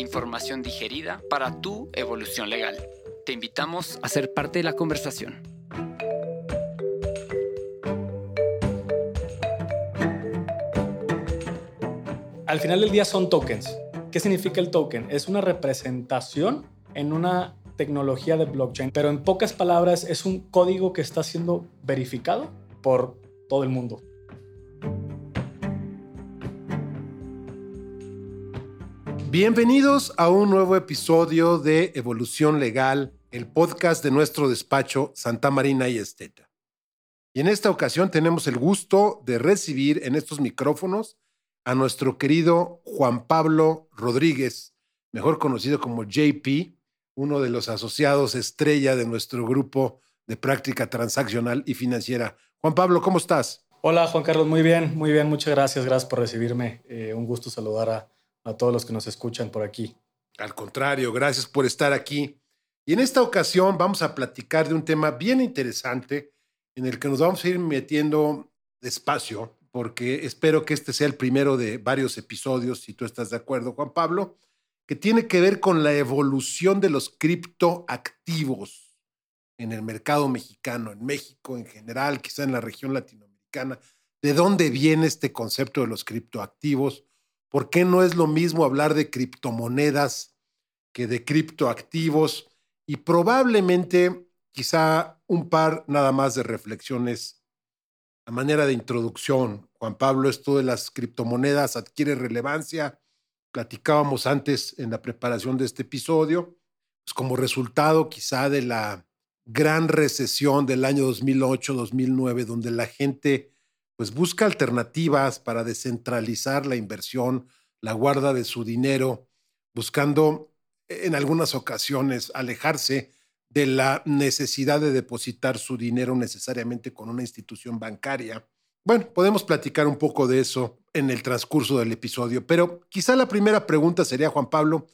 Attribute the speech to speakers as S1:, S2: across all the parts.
S1: Información digerida para tu evolución legal. Te invitamos a ser parte de la conversación.
S2: Al final del día son tokens. ¿Qué significa el token? Es una representación en una tecnología de blockchain, pero en pocas palabras es un código que está siendo verificado por todo el mundo.
S3: Bienvenidos a un nuevo episodio de Evolución Legal, el podcast de nuestro despacho Santa Marina y Esteta. Y en esta ocasión tenemos el gusto de recibir en estos micrófonos a nuestro querido Juan Pablo Rodríguez, mejor conocido como JP, uno de los asociados estrella de nuestro grupo de práctica transaccional y financiera. Juan Pablo, ¿cómo estás?
S2: Hola Juan Carlos, muy bien, muy bien, muchas gracias, gracias por recibirme. Eh, un gusto saludar a a todos los que nos escuchan por aquí.
S3: Al contrario, gracias por estar aquí. Y en esta ocasión vamos a platicar de un tema bien interesante en el que nos vamos a ir metiendo despacio, porque espero que este sea el primero de varios episodios, si tú estás de acuerdo, Juan Pablo, que tiene que ver con la evolución de los criptoactivos en el mercado mexicano, en México en general, quizá en la región latinoamericana. ¿De dónde viene este concepto de los criptoactivos? ¿Por qué no es lo mismo hablar de criptomonedas que de criptoactivos? Y probablemente, quizá un par nada más de reflexiones a manera de introducción. Juan Pablo, esto de las criptomonedas adquiere relevancia. Platicábamos antes en la preparación de este episodio, pues como resultado quizá de la gran recesión del año 2008-2009, donde la gente pues busca alternativas para descentralizar la inversión, la guarda de su dinero, buscando en algunas ocasiones alejarse de la necesidad de depositar su dinero necesariamente con una institución bancaria. Bueno, podemos platicar un poco de eso en el transcurso del episodio, pero quizá la primera pregunta sería, Juan Pablo,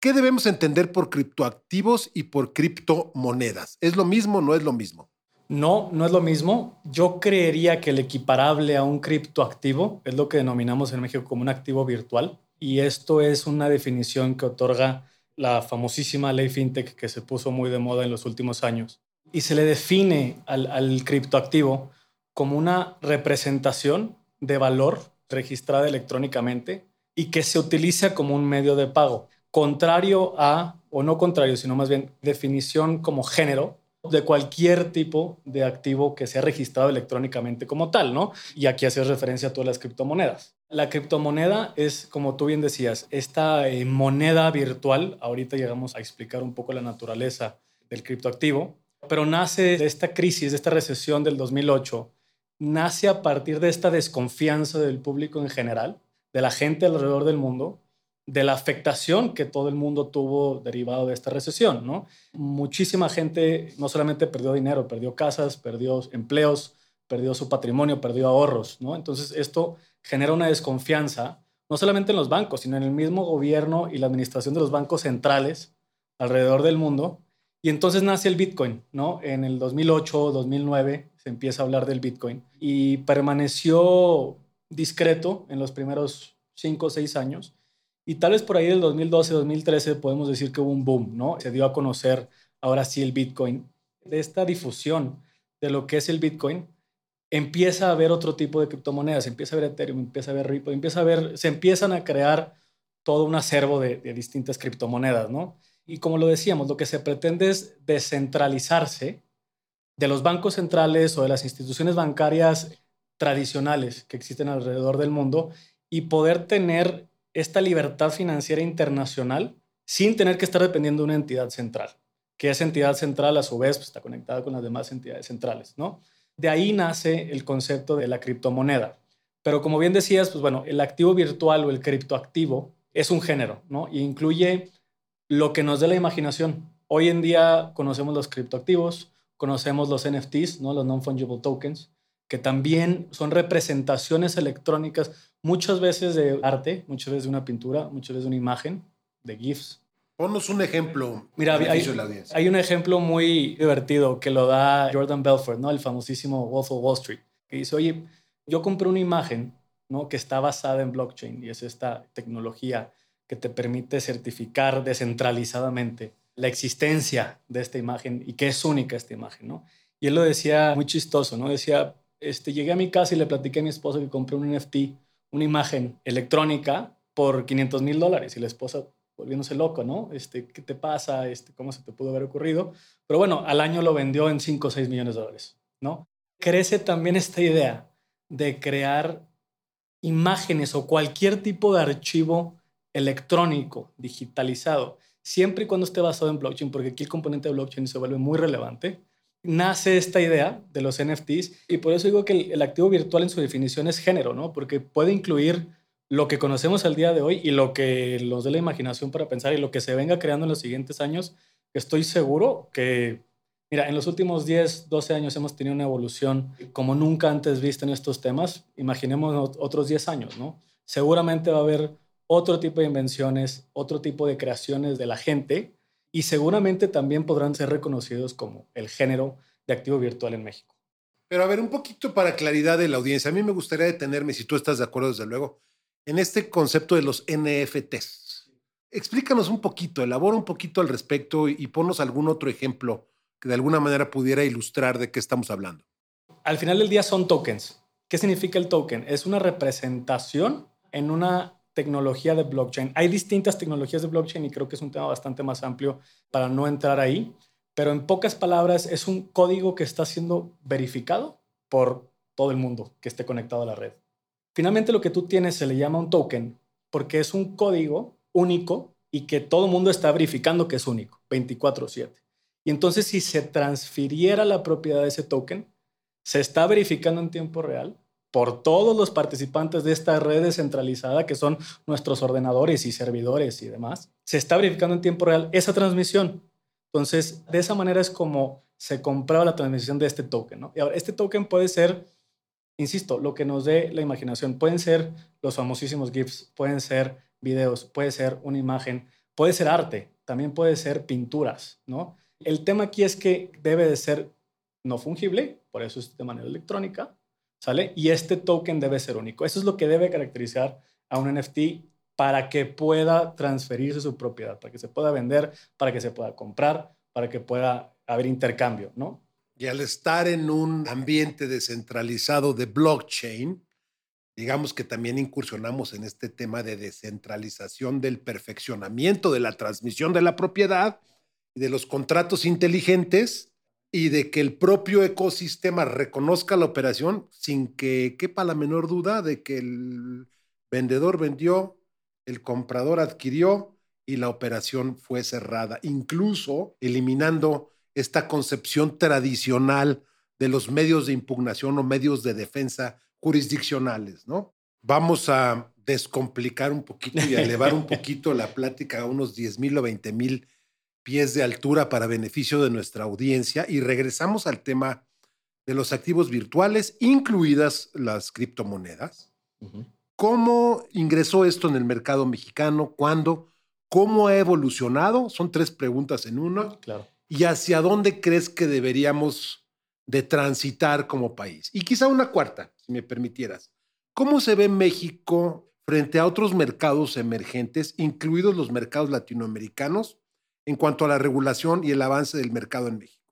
S3: ¿qué debemos entender por criptoactivos y por criptomonedas? ¿Es lo mismo o no es lo mismo?
S2: No, no es lo mismo. Yo creería que el equiparable a un criptoactivo es lo que denominamos en México como un activo virtual. Y esto es una definición que otorga la famosísima ley FinTech que se puso muy de moda en los últimos años. Y se le define al, al criptoactivo como una representación de valor registrada electrónicamente y que se utiliza como un medio de pago. Contrario a, o no contrario, sino más bien definición como género, de cualquier tipo de activo que sea registrado electrónicamente como tal, ¿no? Y aquí haces referencia a todas las criptomonedas. La criptomoneda es, como tú bien decías, esta eh, moneda virtual. Ahorita llegamos a explicar un poco la naturaleza del criptoactivo, pero nace de esta crisis, de esta recesión del 2008, nace a partir de esta desconfianza del público en general, de la gente alrededor del mundo, de la afectación que todo el mundo tuvo derivado de esta recesión, ¿no? Muchísima gente no solamente perdió dinero, perdió casas, perdió empleos, perdió su patrimonio, perdió ahorros, ¿no? Entonces esto genera una desconfianza, no solamente en los bancos, sino en el mismo gobierno y la administración de los bancos centrales alrededor del mundo. Y entonces nace el Bitcoin, ¿no? En el 2008, 2009 se empieza a hablar del Bitcoin y permaneció discreto en los primeros cinco o seis años y tal vez por ahí del 2012, 2013 podemos decir que hubo un boom, ¿no? Se dio a conocer ahora sí el Bitcoin. De esta difusión de lo que es el Bitcoin, empieza a haber otro tipo de criptomonedas, empieza a haber Ethereum, empieza a haber Ripple, empieza a ver, se empiezan a crear todo un acervo de distintas criptomonedas, ¿no? Y como lo decíamos, lo que se pretende es descentralizarse de los bancos centrales o de las instituciones bancarias tradicionales que existen alrededor del mundo y poder tener esta libertad financiera internacional sin tener que estar dependiendo de una entidad central, que esa entidad central a su vez pues, está conectada con las demás entidades centrales, ¿no? De ahí nace el concepto de la criptomoneda. Pero como bien decías, pues bueno, el activo virtual o el criptoactivo es un género, ¿no? Y incluye lo que nos dé la imaginación. Hoy en día conocemos los criptoactivos, conocemos los NFTs, ¿no? Los non-fungible tokens, que también son representaciones electrónicas, muchas veces de arte, muchas veces de una pintura, muchas veces de una imagen, de GIFs.
S3: Ponnos un ejemplo.
S2: Mira, hay, hay, un ejemplo muy divertido que lo da Jordan Belfort, ¿no? el famosísimo Wolf of Wall Street, que dice, oye, yo compré una imagen ¿no? que está basada en blockchain y es esta tecnología que te permite certificar descentralizadamente la existencia de esta imagen y que es única esta imagen. ¿no? Y él lo decía muy chistoso, ¿no? decía, este, llegué a mi casa y le platiqué a mi esposa que compré un NFT, una imagen electrónica por 500 mil dólares. Y la esposa volviéndose loco, ¿no? Este, ¿Qué te pasa? Este, ¿Cómo se te pudo haber ocurrido? Pero bueno, al año lo vendió en 5 o 6 millones de dólares, ¿no? Crece también esta idea de crear imágenes o cualquier tipo de archivo electrónico, digitalizado, siempre y cuando esté basado en blockchain, porque aquí el componente de blockchain se vuelve muy relevante, nace esta idea de los NFTs y por eso digo que el, activo virtual en su definición es género, ¿no? Porque puede incluir lo que conocemos al día de hoy y lo que nos dé la imaginación para pensar y lo que se venga creando en los siguientes años, estoy seguro que, mira, en los últimos 10, 12 años hemos tenido una evolución como nunca antes vista en estos temas. Imaginemos otros 10 años, ¿no? Seguramente va a haber otro tipo de invenciones, otro tipo de creaciones de la gente y seguramente también podrán ser reconocidos como el género de activo virtual en México.
S3: Pero a ver, un poquito para claridad de la audiencia, a mí me gustaría detenerme, si tú estás de acuerdo, desde luego, en este concepto de los NFTs. Explícanos un poquito, elabora un poquito al respecto y, ponos algún otro ejemplo que de alguna manera pudiera ilustrar de qué estamos hablando.
S2: Al final del día son tokens. ¿Qué significa el token? Es una representación en una tecnología de blockchain. Hay distintas tecnologías de blockchain y creo que es un tema bastante más amplio para no entrar ahí, pero en pocas palabras es un código que está siendo verificado por todo el mundo que esté conectado a la red. Finalmente lo que tú tienes se le llama un token porque es un código único y que todo el mundo está verificando que es único, 24/7. Y entonces si se transfiriera la propiedad de ese token, se está verificando en tiempo real por todos los participantes de esta red descentralizada, que son nuestros ordenadores y servidores y demás, se está verificando en tiempo real esa transmisión. Entonces, de esa manera es como se compraba la transmisión de este token. Y ahora, este token puede ser, insisto, lo que nos dé la imaginación. Pueden ser los famosísimos GIFs, pueden ser videos, puede ser una imagen, puede ser arte, también puede ser pinturas. ¿no? El tema aquí es que debe de ser no fungible, por eso es de manera electrónica, ¿sale? Y este token debe ser único. Eso es lo que debe caracterizar a un NFT para que pueda transferirse su propiedad, para que se pueda vender, para que se pueda comprar, para que pueda haber intercambio, ¿no?
S3: Y al estar en un ambiente descentralizado de blockchain, digamos que también incursionamos en este tema de descentralización del perfeccionamiento de la transmisión de la propiedad y de los contratos inteligentes y de que el propio ecosistema reconozca la operación sin que quepa la menor duda de que el vendedor vendió, el comprador adquirió y la operación fue cerrada, incluso eliminando esta concepción tradicional de los medios de impugnación o medios de defensa jurisdiccionales, ¿no? Vamos a descomplicar un poquito y a elevar un poquito la plática a unos 10 mil o 20 mil pies de altura para beneficio de nuestra audiencia y regresamos al tema de los activos virtuales, incluidas las criptomonedas. ¿Cómo ingresó esto en el mercado mexicano? ¿Cuándo? ¿Cómo ha evolucionado? Son tres preguntas en una.
S2: Claro.
S3: ¿Y hacia dónde crees que deberíamos de transitar como país? Y quizá una cuarta, si me permitieras. ¿Cómo se ve México frente a otros mercados emergentes, incluidos los mercados latinoamericanos, en cuanto a la regulación y el avance del mercado en México.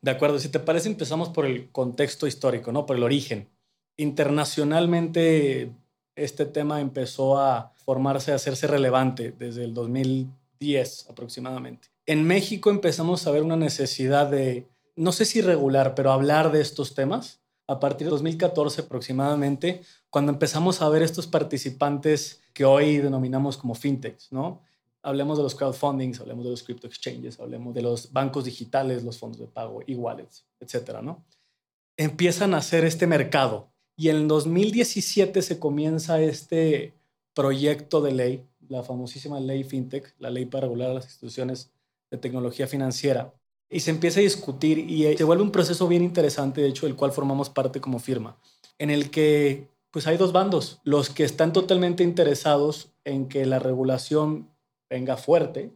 S2: De acuerdo, si te parece, empezamos por el contexto histórico, ¿no? Por el origen. Internacionalmente, este tema empezó a formarse, a hacerse relevante desde el 2010 aproximadamente. En México empezamos a ver una necesidad de, no sé si regular, pero hablar de estos temas a partir de 2014 aproximadamente, cuando empezamos a ver estos participantes que hoy denominamos como fintechs, ¿no? Hablemos de los crowdfundings, hablemos de los crypto exchanges, hablemos de los bancos digitales, los fondos de pago, e-wallets, etcétera, ¿no? Empiezan a hacer este mercado y en 2017 se comienza este proyecto de ley la famosísima ley FinTech, la ley para regular las instituciones de tecnología financiera. Y se empieza a discutir y eh, se vuelve un proceso bien interesante, de hecho, del cual formamos parte como firma, en el que pues hay dos bandos, los que están totalmente interesados en que la regulación venga fuerte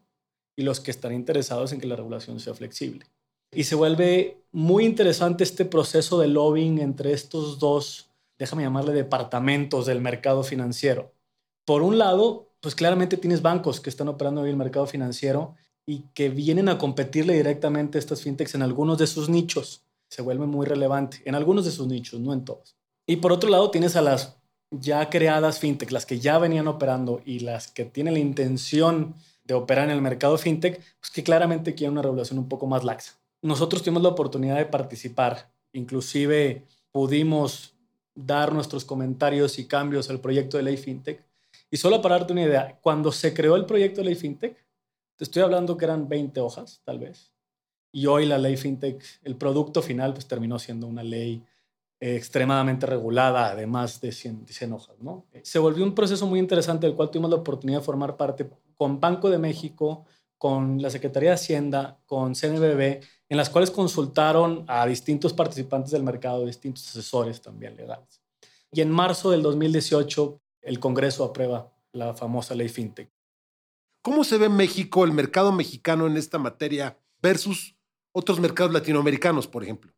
S2: y los que están interesados en que la regulación sea flexible. Y se vuelve muy interesante este proceso de lobbying entre estos dos, déjame llamarle departamentos del mercado financiero. Por un lado, pues claramente tienes bancos que están operando en el mercado financiero y que vienen a competirle directamente a estas fintechs en algunos de sus nichos. Se vuelve muy relevante en algunos de sus nichos, no en todos. Y por otro lado, tienes a las ya creadas fintech, las que ya venían operando y las que tienen la intención de operar en el mercado fintech, pues que claramente quieren una regulación un poco más laxa. Nosotros tuvimos la oportunidad de participar, inclusive pudimos dar nuestros comentarios y cambios al proyecto de ley fintech. Y solo para darte una idea, cuando se creó el proyecto de ley fintech, te estoy hablando que eran 20 hojas, tal vez. Y hoy la ley fintech, el producto final, pues terminó siendo una ley extremadamente regulada, además de 100, 100 hojas. ¿no? Se volvió un proceso muy interesante del cual tuvimos la oportunidad de formar parte con Banco de México, con la Secretaría de Hacienda, con CNBB, en las cuales consultaron a distintos participantes del mercado, distintos asesores también legales. Y en marzo del 2018, el Congreso aprueba la famosa ley FinTech.
S3: ¿Cómo se ve México, el mercado mexicano en esta materia versus otros mercados latinoamericanos, por ejemplo?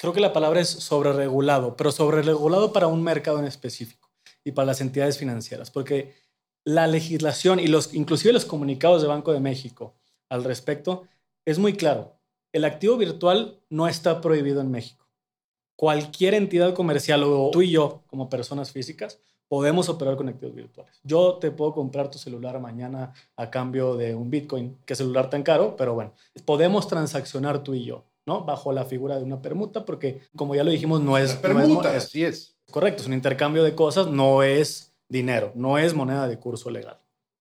S2: Creo que la palabra es sobreregulado, pero sobreregulado para un mercado en específico y para las entidades financieras, porque la legislación y los, inclusive los comunicados de Banco de México al respecto es muy claro. El activo virtual no está prohibido en México. Cualquier entidad comercial o tú y yo como personas físicas podemos operar con activos virtuales. Yo te puedo comprar tu celular mañana a cambio de un Bitcoin, que celular tan caro, pero bueno, podemos transaccionar tú y yo. Bajo la figura de una permuta, porque como ya lo dijimos, no es...
S3: permuta, así es.
S2: Correcto, es un intercambio de cosas, no es dinero, no es moneda de curso legal.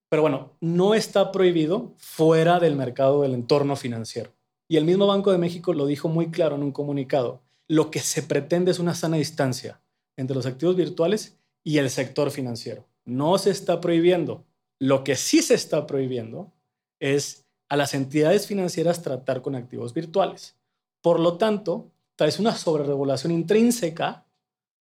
S2: Pero bueno, no está prohibido fuera del mercado del entorno financiero. Y el mismo Banco de México lo dijo muy claro en un comunicado. Lo que se pretende es una sana distancia entre los activos virtuales y el sector financiero. No se está prohibiendo. Lo que sí se está prohibiendo es a las entidades financieras tratar con activos virtuales. Por lo tanto, traes una sobreregulación intrínseca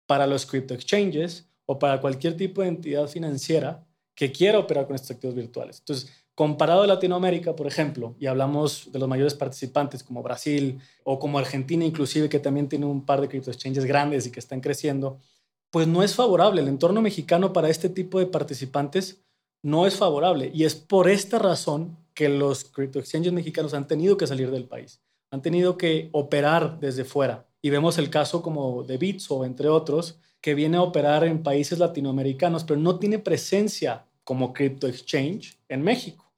S2: para los crypto exchanges o para cualquier tipo de entidad financiera que quiera operar con estos activos virtuales. Entonces, comparado a Latinoamérica, por ejemplo, y hablamos de los mayores participantes como Brasil o como Argentina inclusive, que también tiene un par de crypto exchanges grandes y que están creciendo, pues no es favorable. El entorno mexicano para este tipo de participantes no es favorable. Y es por esta razón que los crypto exchanges mexicanos han tenido que salir del país han tenido que operar desde fuera. Y vemos el caso como de Bitso, entre otros, que viene a operar en países latinoamericanos, pero no tiene presencia como crypto exchange en México.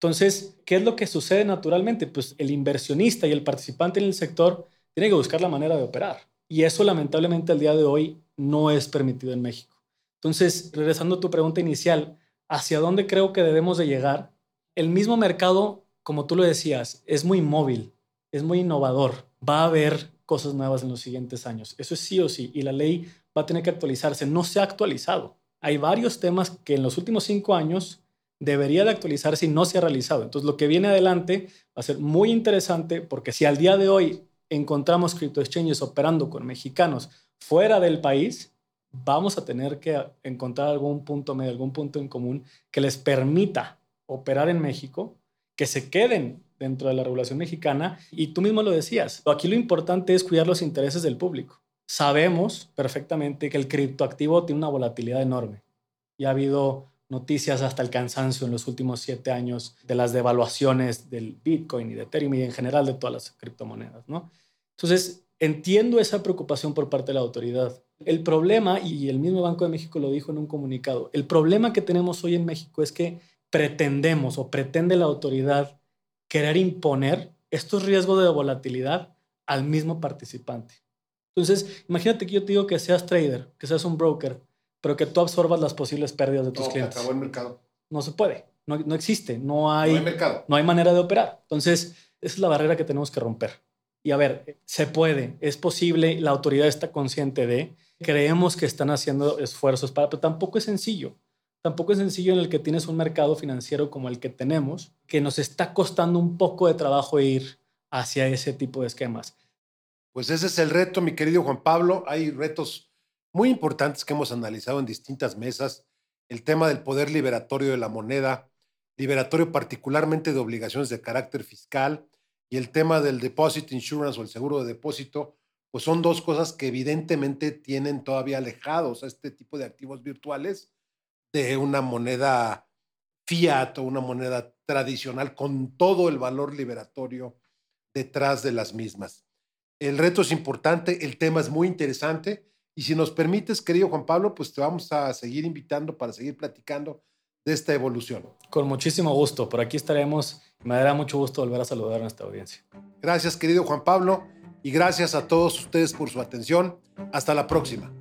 S2: Entonces, ¿qué es lo que sucede naturalmente? Pues el inversionista y el participante en el sector tiene que buscar la manera de operar. Y eso lamentablemente al día de hoy no es permitido en México. Entonces, regresando a tu pregunta inicial, ¿hacia dónde creo que debemos de llegar? El mismo mercado, como tú lo decías, es muy móvil es muy innovador. Va a haber cosas nuevas en los siguientes años. Eso es sí o sí. Y la ley va a tener que actualizarse. No se ha actualizado. Hay varios temas que en los últimos cinco años debería de actualizarse y no se ha realizado. Entonces, lo que viene adelante va a ser muy interesante porque si al día de hoy encontramos crypto exchanges operando con mexicanos fuera del país, vamos a tener que encontrar algún punto medio, algún punto en común que les permita operar en México, que se queden dentro de la regulación mexicana. Y tú mismo lo decías, aquí lo importante es cuidar los intereses del público. Sabemos perfectamente que el criptoactivo tiene una volatilidad enorme y ha habido noticias hasta el cansancio en los últimos siete años de las devaluaciones del Bitcoin y de Ethereum y en general de todas las criptomonedas, ¿no? Entonces, entiendo esa preocupación por parte de la autoridad. El problema, y el mismo Banco de México lo dijo en un comunicado, el problema que tenemos hoy en México es que pretendemos o pretende la autoridad querer imponer estos riesgos de volatilidad al mismo participante. Entonces, imagínate que yo te digo que seas trader, que seas un broker, pero que tú absorbas las posibles pérdidas de tus
S3: no,
S2: clientes.
S3: Acabó el mercado.
S2: No se puede, no, no existe, no hay,
S3: no hay mercado.
S2: No hay manera de operar. Entonces, esa es la barrera que tenemos que romper. Y a ver, se puede, es posible, la autoridad está consciente de, creemos que están haciendo esfuerzos para, pero tampoco es sencillo. tampoco es sencillo en el que tienes un mercado financiero como el que tenemos, que nos está costando un poco de trabajo ir hacia ese tipo de esquemas.
S3: Pues ese es el reto, mi querido Juan Pablo. Hay retos muy importantes que hemos analizado en distintas mesas. El tema del poder liberatorio de la moneda, liberatorio particularmente de obligaciones de carácter fiscal, y el tema del deposit insurance o el seguro de depósito, pues son dos cosas que evidentemente tienen todavía alejados a este tipo de activos virtuales de una moneda fiat o una moneda tradicional con todo el valor liberatorio detrás de las mismas. El reto es importante, el tema es muy interesante y si nos permites, querido Juan Pablo, pues te vamos a seguir invitando para seguir platicando de esta evolución.
S2: Con muchísimo gusto, por aquí estaremos. Me dará mucho gusto volver a saludar a nuestra audiencia.
S3: Gracias, querido Juan Pablo, y gracias a todos ustedes por su atención. Hasta la próxima.